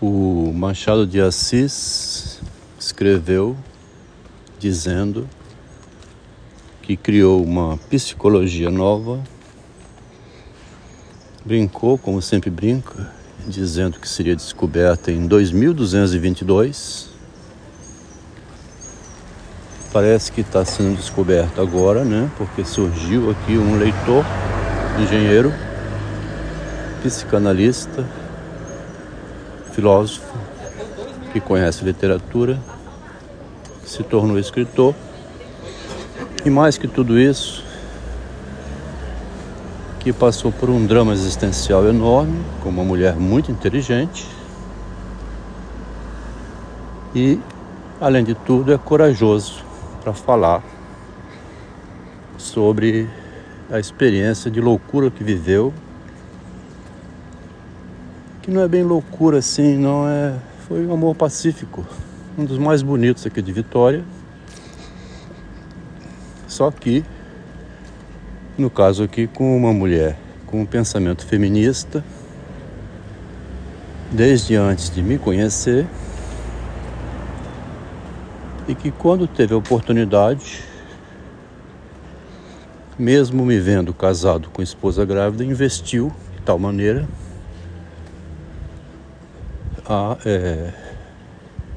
O Machado de Assis escreveu dizendo que criou uma psicologia nova, brincou, como sempre brinca, dizendo que seria descoberta em 2222. Parece que está sendo descoberta agora, né? Porque surgiu aqui um leitor, engenheiro, psicanalista, filósofo que conhece literatura, se tornou escritor e mais que tudo isso, que passou por um drama existencial enorme, com uma mulher muito inteligente e, além de tudo, é corajoso para falar sobre a experiência de loucura que viveu que não é bem loucura assim, não é. Foi um amor pacífico, um dos mais bonitos aqui de Vitória. Só que, no caso aqui, com uma mulher com um pensamento feminista, desde antes de me conhecer, e que quando teve a oportunidade, mesmo me vendo casado com esposa grávida, investiu de tal maneira a é,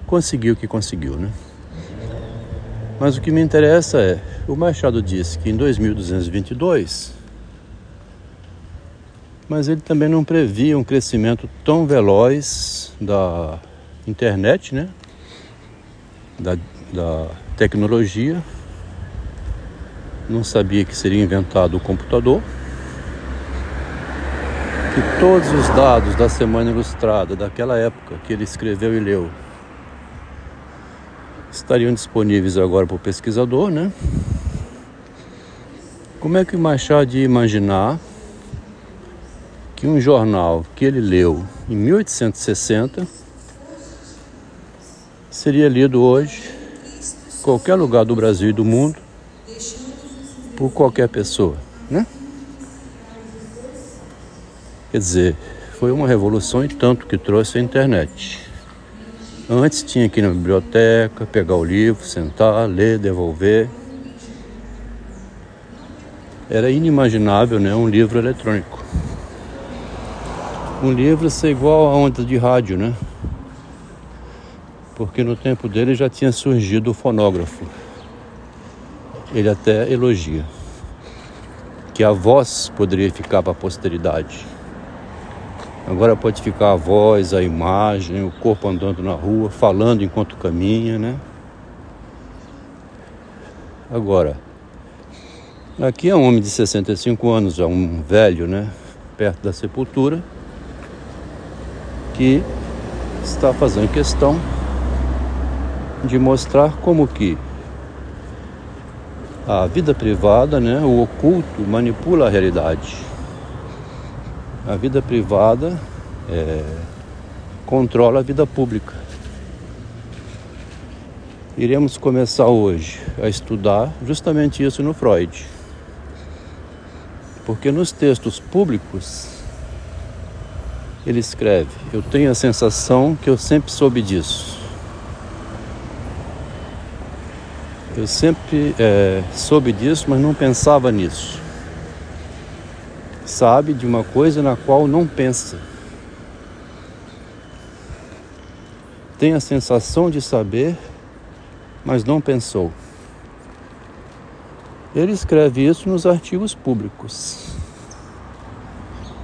conseguir o que conseguiu, né? Mas o que me interessa é, o Machado disse que em 2222, mas ele também não previa um crescimento tão veloz da internet, né? Da, da tecnologia. Não sabia que seria inventado o computador que todos os dados da Semana Ilustrada daquela época que ele escreveu e leu estariam disponíveis agora para o pesquisador, né? Como é que o Machado ia imaginar que um jornal que ele leu em 1860 seria lido hoje em qualquer lugar do Brasil e do mundo por qualquer pessoa, né? Quer dizer, foi uma revolução e tanto que trouxe a internet. Antes tinha que ir na biblioteca, pegar o livro, sentar, ler, devolver. Era inimaginável, né, um livro eletrônico. Um livro ser igual a onda de rádio, né? Porque no tempo dele já tinha surgido o fonógrafo. Ele até elogia que a voz poderia ficar para a posteridade. Agora pode ficar a voz, a imagem, o corpo andando na rua, falando enquanto caminha, né? Agora, aqui é um homem de 65 anos, já um velho, né? Perto da sepultura, que está fazendo questão de mostrar como que a vida privada, né, o oculto manipula a realidade a vida privada é, controla a vida pública. Iremos começar hoje a estudar justamente isso no Freud. Porque nos textos públicos ele escreve: Eu tenho a sensação que eu sempre soube disso. Eu sempre é, soube disso, mas não pensava nisso sabe de uma coisa na qual não pensa. Tem a sensação de saber, mas não pensou. Ele escreve isso nos artigos públicos.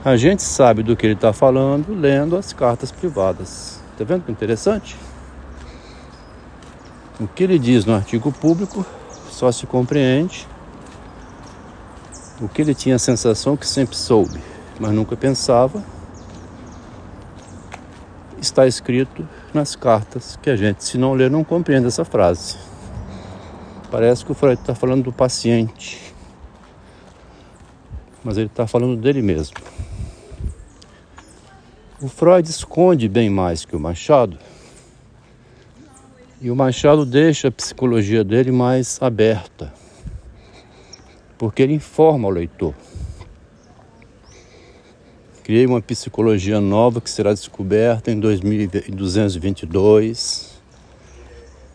A gente sabe do que ele está falando lendo as cartas privadas. Está vendo que interessante? O que ele diz no artigo público só se compreende o que ele tinha a sensação que sempre soube, mas nunca pensava, está escrito nas cartas que a gente, se não ler, não compreende essa frase. Parece que o Freud está falando do paciente, mas ele está falando dele mesmo. O Freud esconde bem mais que o Machado, e o Machado deixa a psicologia dele mais aberta porque ele informa o leitor. Criei uma psicologia nova que será descoberta em 2222.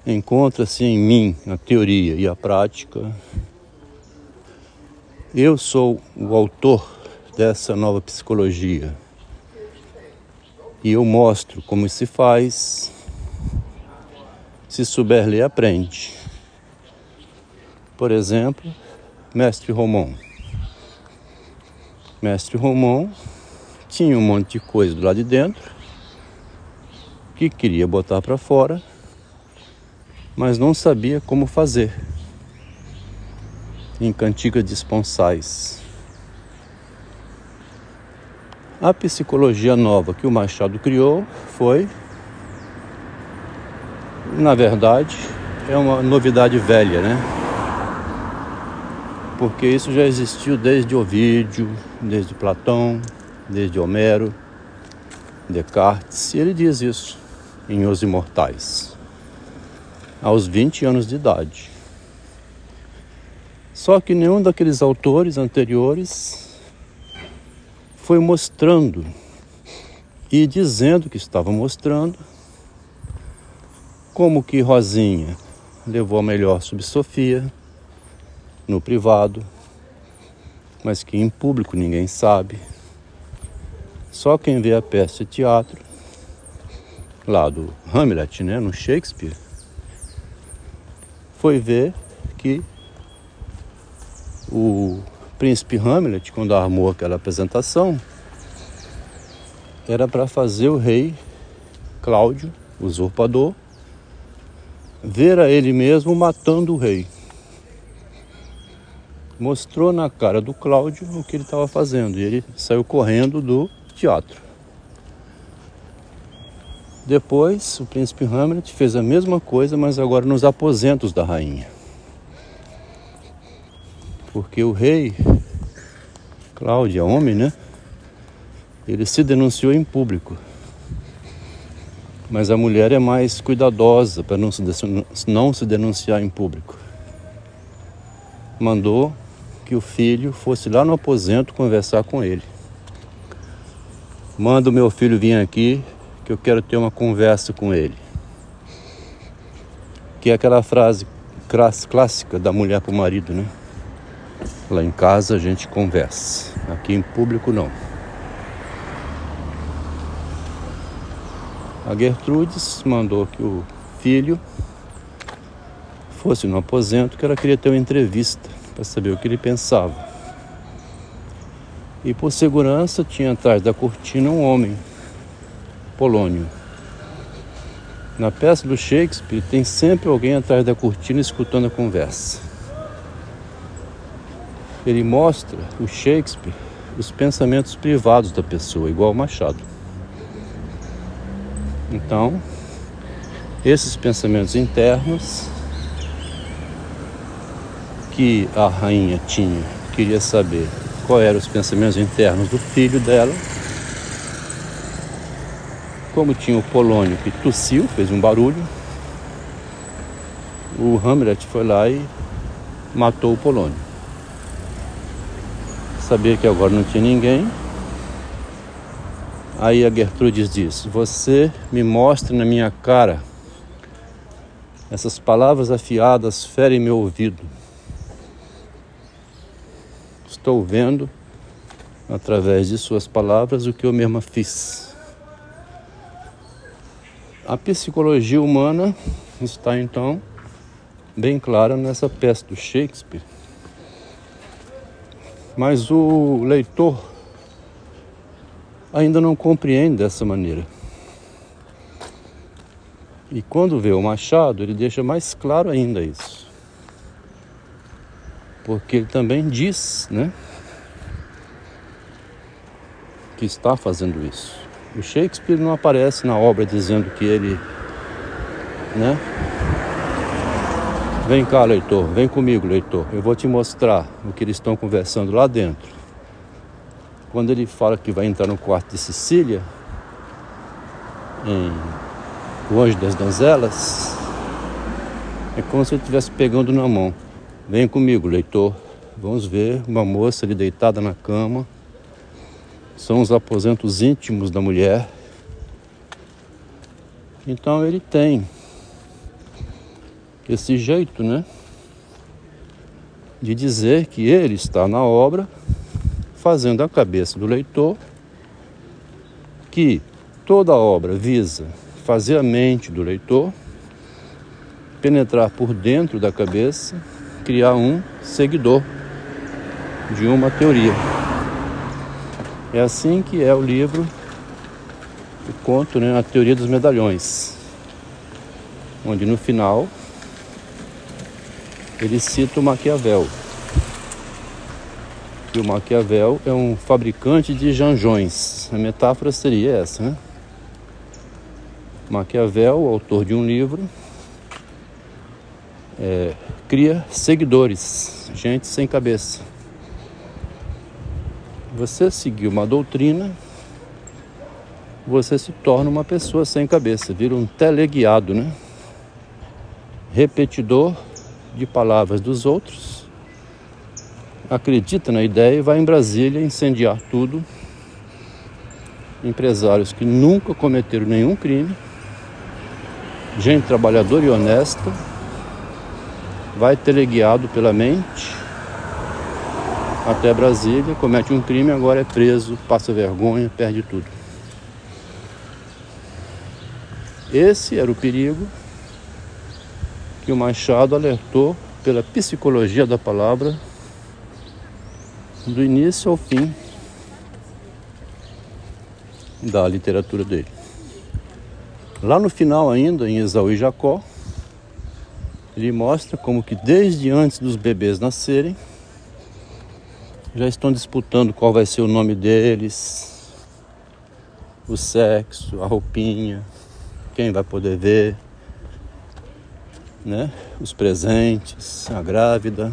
Encontra-se em mim a teoria e a prática. Eu sou o autor dessa nova psicologia. E eu mostro como se faz. Se souber ler, aprende. Por exemplo, Mestre Romão. Mestre Romão tinha um monte de coisa do lado de dentro que queria botar para fora, mas não sabia como fazer. Em cantigas disponsais. A psicologia nova que o Machado criou foi, na verdade, é uma novidade velha, né? Porque isso já existiu desde Ovídio, desde Platão, desde Homero, Descartes, e ele diz isso em Os Imortais, aos 20 anos de idade. Só que nenhum daqueles autores anteriores foi mostrando e dizendo que estava mostrando como que Rosinha levou a melhor sobre Sofia no privado, mas que em público ninguém sabe. Só quem vê a peça teatro lá do Hamlet, né, no Shakespeare, foi ver que o príncipe Hamlet, quando armou aquela apresentação, era para fazer o rei Cláudio, usurpador, ver a ele mesmo matando o rei. Mostrou na cara do Cláudio o que ele estava fazendo e ele saiu correndo do teatro. Depois, o príncipe Hamlet fez a mesma coisa, mas agora nos aposentos da rainha. Porque o rei, Cláudia, homem, né? Ele se denunciou em público. Mas a mulher é mais cuidadosa para não se denunciar em público. Mandou que o filho fosse lá no aposento conversar com ele. Manda o meu filho vir aqui que eu quero ter uma conversa com ele. Que é aquela frase clássica da mulher para o marido, né? Lá em casa a gente conversa, aqui em público não. A Gertrudes mandou que o filho fosse no aposento, que ela queria ter uma entrevista para saber o que ele pensava. E por segurança tinha atrás da cortina um homem, Polônio. Na peça do Shakespeare tem sempre alguém atrás da cortina escutando a conversa ele mostra o Shakespeare os pensamentos privados da pessoa, igual Machado. Então, esses pensamentos internos que a rainha tinha, queria saber qual eram os pensamentos internos do filho dela. Como tinha o Polônio que tossiu, fez um barulho, o Hamlet foi lá e matou o Polônio sabia que agora não tinha ninguém. Aí a Gertrudes diz: Você me mostra na minha cara. Essas palavras afiadas ferem meu ouvido. Estou vendo, através de suas palavras, o que eu mesma fiz. A psicologia humana está então bem clara nessa peça do Shakespeare mas o leitor ainda não compreende dessa maneira. E quando vê o Machado, ele deixa mais claro ainda isso. Porque ele também diz, né? Que está fazendo isso. O Shakespeare não aparece na obra dizendo que ele, né? Vem cá, leitor, vem comigo, leitor. Eu vou te mostrar o que eles estão conversando lá dentro. Quando ele fala que vai entrar no quarto de Sicília, em O Anjo das Donzelas, é como se ele estivesse pegando na mão. Vem comigo, leitor. Vamos ver uma moça ali deitada na cama, são os aposentos íntimos da mulher. Então ele tem esse jeito, né? De dizer que ele está na obra, fazendo a cabeça do leitor, que toda obra visa fazer a mente do leitor penetrar por dentro da cabeça, criar um seguidor de uma teoria. É assim que é o livro, o conto, né, a teoria dos medalhões, onde no final ele cita o Maquiavel. E o Maquiavel é um fabricante de janjões. A metáfora seria essa, né? Maquiavel, autor de um livro, é, cria seguidores, gente sem cabeça. Você seguir uma doutrina, você se torna uma pessoa sem cabeça, vira um teleguiado, né? Repetidor de palavras dos outros, acredita na ideia e vai em Brasília incendiar tudo. Empresários que nunca cometeram nenhum crime, gente trabalhadora e honesta, vai teleguiado pela mente até Brasília, comete um crime, agora é preso, passa vergonha, perde tudo. Esse era o perigo que o Machado alertou pela psicologia da palavra do início ao fim da literatura dele. Lá no final ainda, em Esaú e Jacó, ele mostra como que desde antes dos bebês nascerem, já estão disputando qual vai ser o nome deles, o sexo, a roupinha, quem vai poder ver, né? Os presentes, a grávida.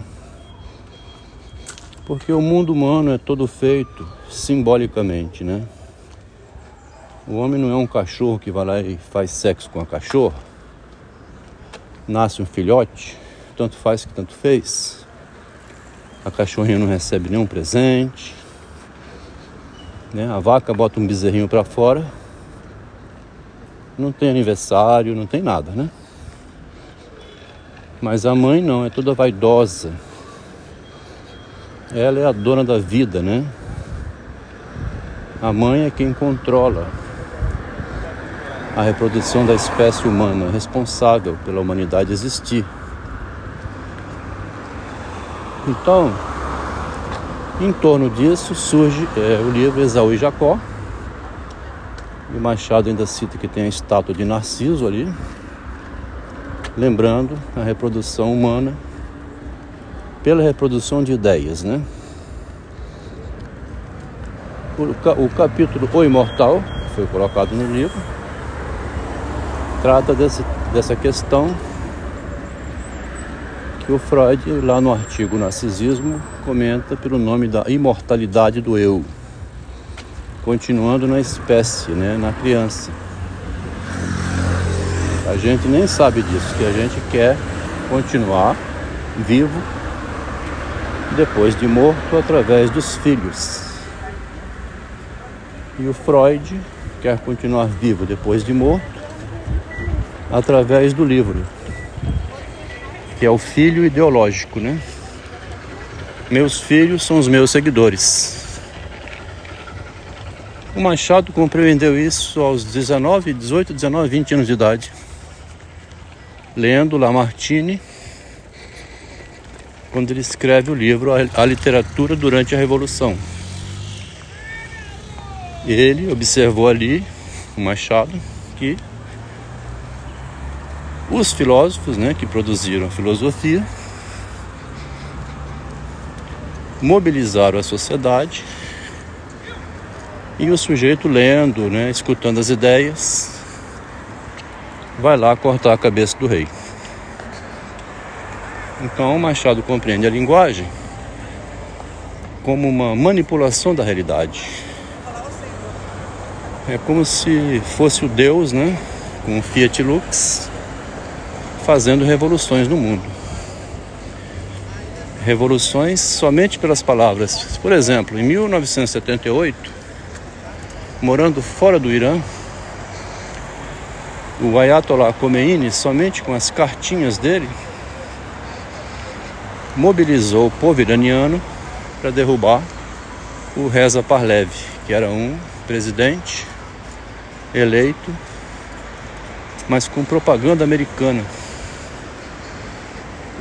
Porque o mundo humano é todo feito simbolicamente, né? O homem não é um cachorro que vai lá e faz sexo com a cachorra. Nasce um filhote, tanto faz que tanto fez. A cachorrinha não recebe nenhum presente. Né? A vaca bota um bezerrinho para fora. Não tem aniversário, não tem nada, né? Mas a mãe não, é toda vaidosa. Ela é a dona da vida, né? A mãe é quem controla a reprodução da espécie humana, responsável pela humanidade existir. Então, em torno disso surge é, o livro Esaú e Jacó. E Machado ainda cita que tem a estátua de Narciso ali, lembrando a reprodução humana pela reprodução de ideias, né? O capítulo O Imortal, foi colocado no livro, trata desse, dessa questão que o Freud, lá no artigo Narcisismo, comenta pelo nome da imortalidade do eu, continuando na espécie, né, na criança. A gente nem sabe disso, que a gente quer continuar vivo depois de morto através dos filhos. E o Freud quer continuar vivo depois de morto através do livro, que é o filho ideológico, né? Meus filhos são os meus seguidores. O Machado compreendeu isso aos 19, 18, 19, 20 anos de idade lendo Lamartine, quando ele escreve o livro A Literatura durante a Revolução. Ele observou ali, o Machado, que os filósofos né, que produziram a filosofia mobilizaram a sociedade e o sujeito lendo, né, escutando as ideias, vai lá cortar a cabeça do rei. Então Machado compreende a linguagem como uma manipulação da realidade. É como se fosse o Deus, né, com o Fiat Lux, fazendo revoluções no mundo. Revoluções somente pelas palavras. Por exemplo, em 1978, morando fora do Irã, o Ayatollah Khomeini, somente com as cartinhas dele, mobilizou o povo iraniano para derrubar o Reza Parlev, que era um presidente eleito, mas com propaganda americana.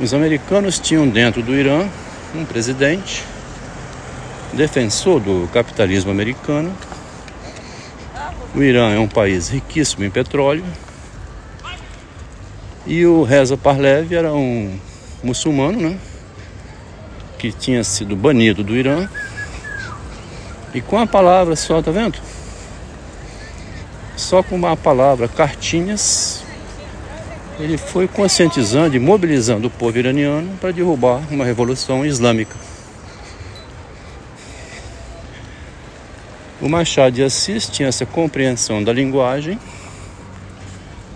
Os americanos tinham dentro do Irã um presidente defensor do capitalismo americano. O Irã é um país riquíssimo em petróleo. E o Reza Parlev era um muçulmano, né? Que tinha sido banido do Irã. E com a palavra só, tá vendo? Só com uma palavra, cartinhas, ele foi conscientizando e mobilizando o povo iraniano para derrubar uma revolução islâmica. O Machado de Assis tinha essa compreensão da linguagem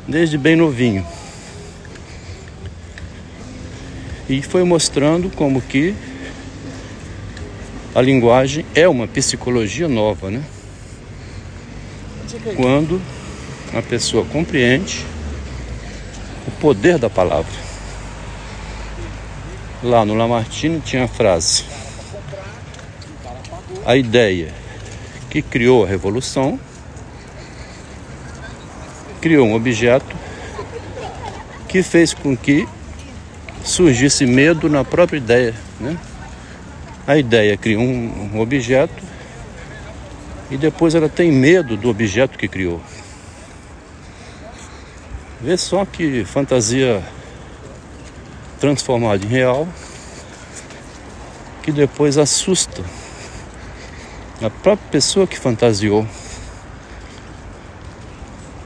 desde bem novinho. E foi mostrando como que a linguagem é uma psicologia nova, né? Quando a pessoa compreende o poder da palavra. Lá no Lamartine tinha a frase: A ideia que criou a revolução, criou um objeto que fez com que surgisse medo na própria ideia. Né? A ideia cria um, um objeto e depois ela tem medo do objeto que criou. Vê só que fantasia transformada em real que depois assusta a própria pessoa que fantasiou.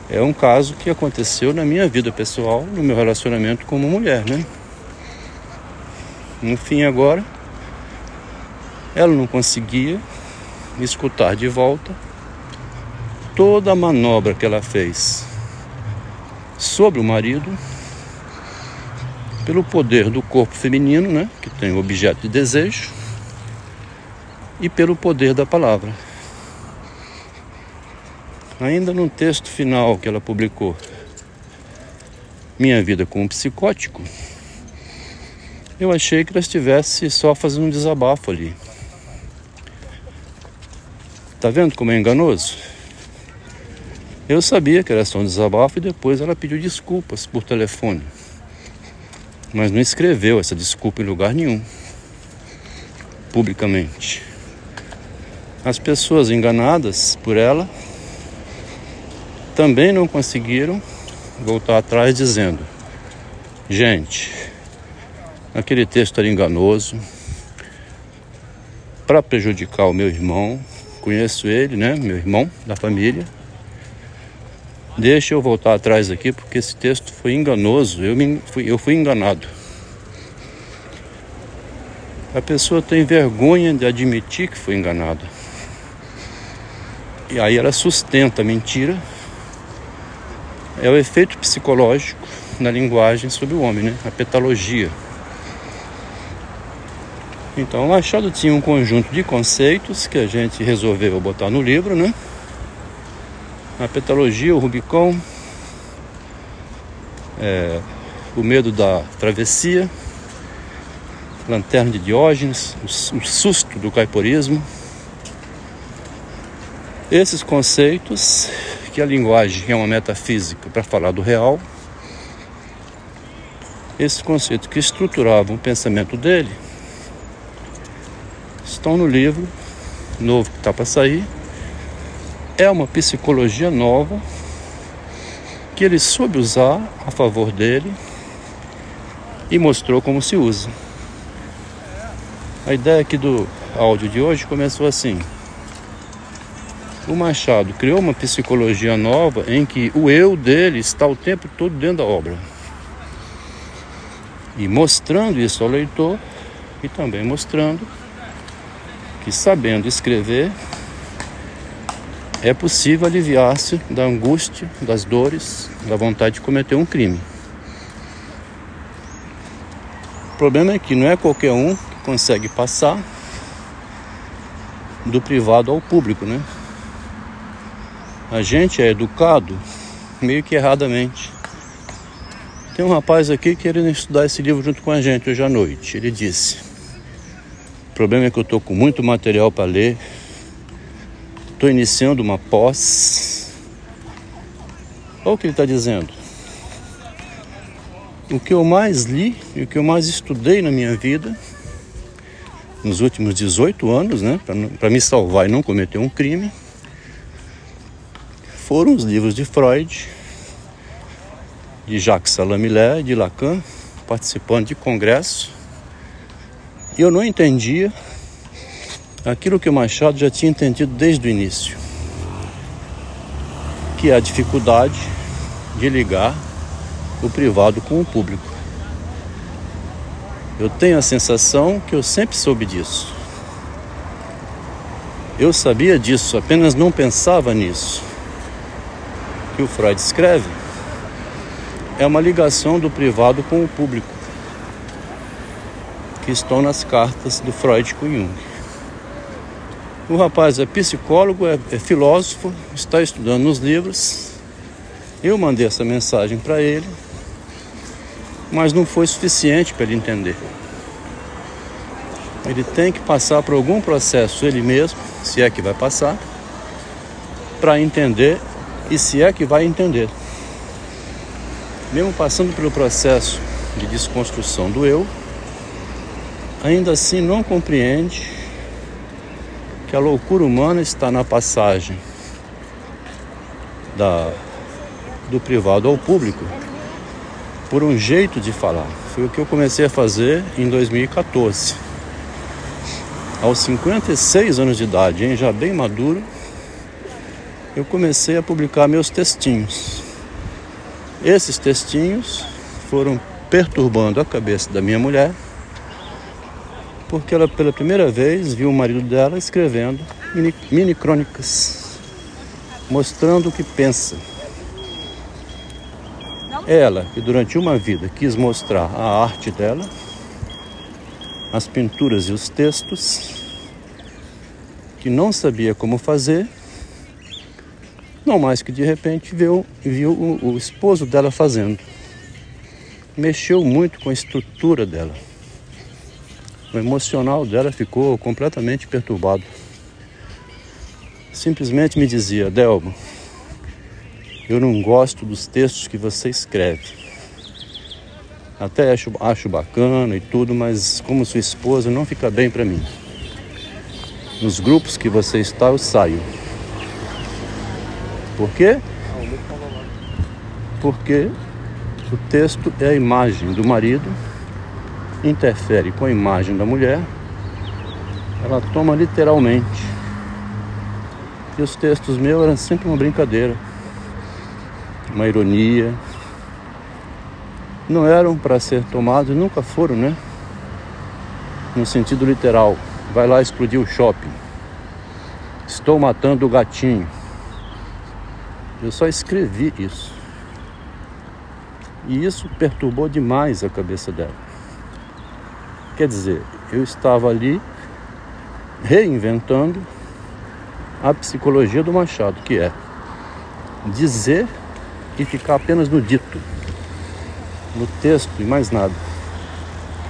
É um caso que aconteceu na minha vida pessoal, no meu relacionamento como mulher, né? No fim agora, ela não conseguia escutar de volta toda a manobra que ela fez sobre o marido pelo poder do corpo feminino, né, que tem o objeto de desejo, e pelo poder da palavra. Ainda no texto final que ela publicou, Minha Vida com um Psicótico, eu achei que ela estivesse só fazendo um desabafo ali. Tá vendo como é enganoso? Eu sabia que era só um desabafo e depois ela pediu desculpas por telefone. Mas não escreveu essa desculpa em lugar nenhum, publicamente. As pessoas enganadas por ela também não conseguiram voltar atrás dizendo: gente, aquele texto era enganoso para prejudicar o meu irmão. Conheço ele, né? Meu irmão da família. Deixa eu voltar atrás aqui porque esse texto foi enganoso. Eu, me, fui, eu fui enganado. A pessoa tem vergonha de admitir que foi enganada. E aí ela sustenta a mentira. É o efeito psicológico na linguagem sobre o homem, né? A petalogia. Então, o Machado tinha um conjunto de conceitos que a gente resolveu botar no livro, né? A petalogia, o Rubicon, é, o medo da travessia, lanterna de Diógenes, o, o susto do caiporismo, esses conceitos, que a linguagem é uma metafísica para falar do real, esses conceitos que estruturavam o pensamento dele, estão no livro novo que está para sair. É uma psicologia nova que ele soube usar a favor dele e mostrou como se usa. A ideia aqui do áudio de hoje começou assim. O Machado criou uma psicologia nova em que o eu dele está o tempo todo dentro da obra. E mostrando isso ao leitor e também mostrando que sabendo escrever é possível aliviar-se da angústia, das dores, da vontade de cometer um crime. O problema é que não é qualquer um que consegue passar do privado ao público, né? A gente é educado meio que erradamente. Tem um rapaz aqui querendo estudar esse livro junto com a gente hoje à noite. Ele disse: O problema é que eu estou com muito material para ler, estou iniciando uma pós. Olha o que ele está dizendo. O que eu mais li e o que eu mais estudei na minha vida, nos últimos 18 anos, né, para me salvar e não cometer um crime, foram os livros de Freud, de Jacques Salamilé, de Lacan, participando de congresso. E eu não entendia aquilo que o Machado já tinha entendido desde o início, que é a dificuldade de ligar o privado com o público. Eu tenho a sensação que eu sempre soube disso. Eu sabia disso, apenas não pensava nisso. Que o Freud escreve é uma ligação do privado com o público, que estão nas cartas do Freud com Jung. O rapaz é psicólogo, é, é filósofo, está estudando nos livros. Eu mandei essa mensagem para ele, mas não foi suficiente para ele entender. Ele tem que passar por algum processo ele mesmo, se é que vai passar, para entender e se é que vai entender mesmo passando pelo processo de desconstrução do eu, ainda assim não compreende que a loucura humana está na passagem da, do privado ao público por um jeito de falar. Foi o que eu comecei a fazer em 2014. Aos 56 anos de idade, hein, já bem maduro, eu comecei a publicar meus textinhos. Esses textinhos foram perturbando a cabeça da minha mulher, porque ela pela primeira vez viu o marido dela escrevendo mini, mini crônicas, mostrando o que pensa. Ela, que durante uma vida quis mostrar a arte dela, as pinturas e os textos, que não sabia como fazer, não mais que de repente viu, viu o, o esposo dela fazendo. Mexeu muito com a estrutura dela. O emocional dela ficou completamente perturbado. Simplesmente me dizia, Delmo, eu não gosto dos textos que você escreve. Até acho, acho bacana e tudo, mas como sua esposa não fica bem para mim. Nos grupos que você está, eu saio. Por quê? Porque o texto é a imagem do marido, interfere com a imagem da mulher, ela toma literalmente. E os textos meus eram sempre uma brincadeira, uma ironia. Não eram para ser tomados, nunca foram, né? No sentido literal. Vai lá explodir o shopping. Estou matando o gatinho. Eu só escrevi isso. E isso perturbou demais a cabeça dela. Quer dizer, eu estava ali reinventando a psicologia do Machado, que é dizer e ficar apenas no dito, no texto e mais nada.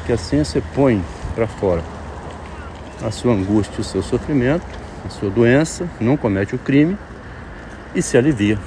Que assim você põe para fora a sua angústia, o seu sofrimento, a sua doença, não comete o crime e se alivia.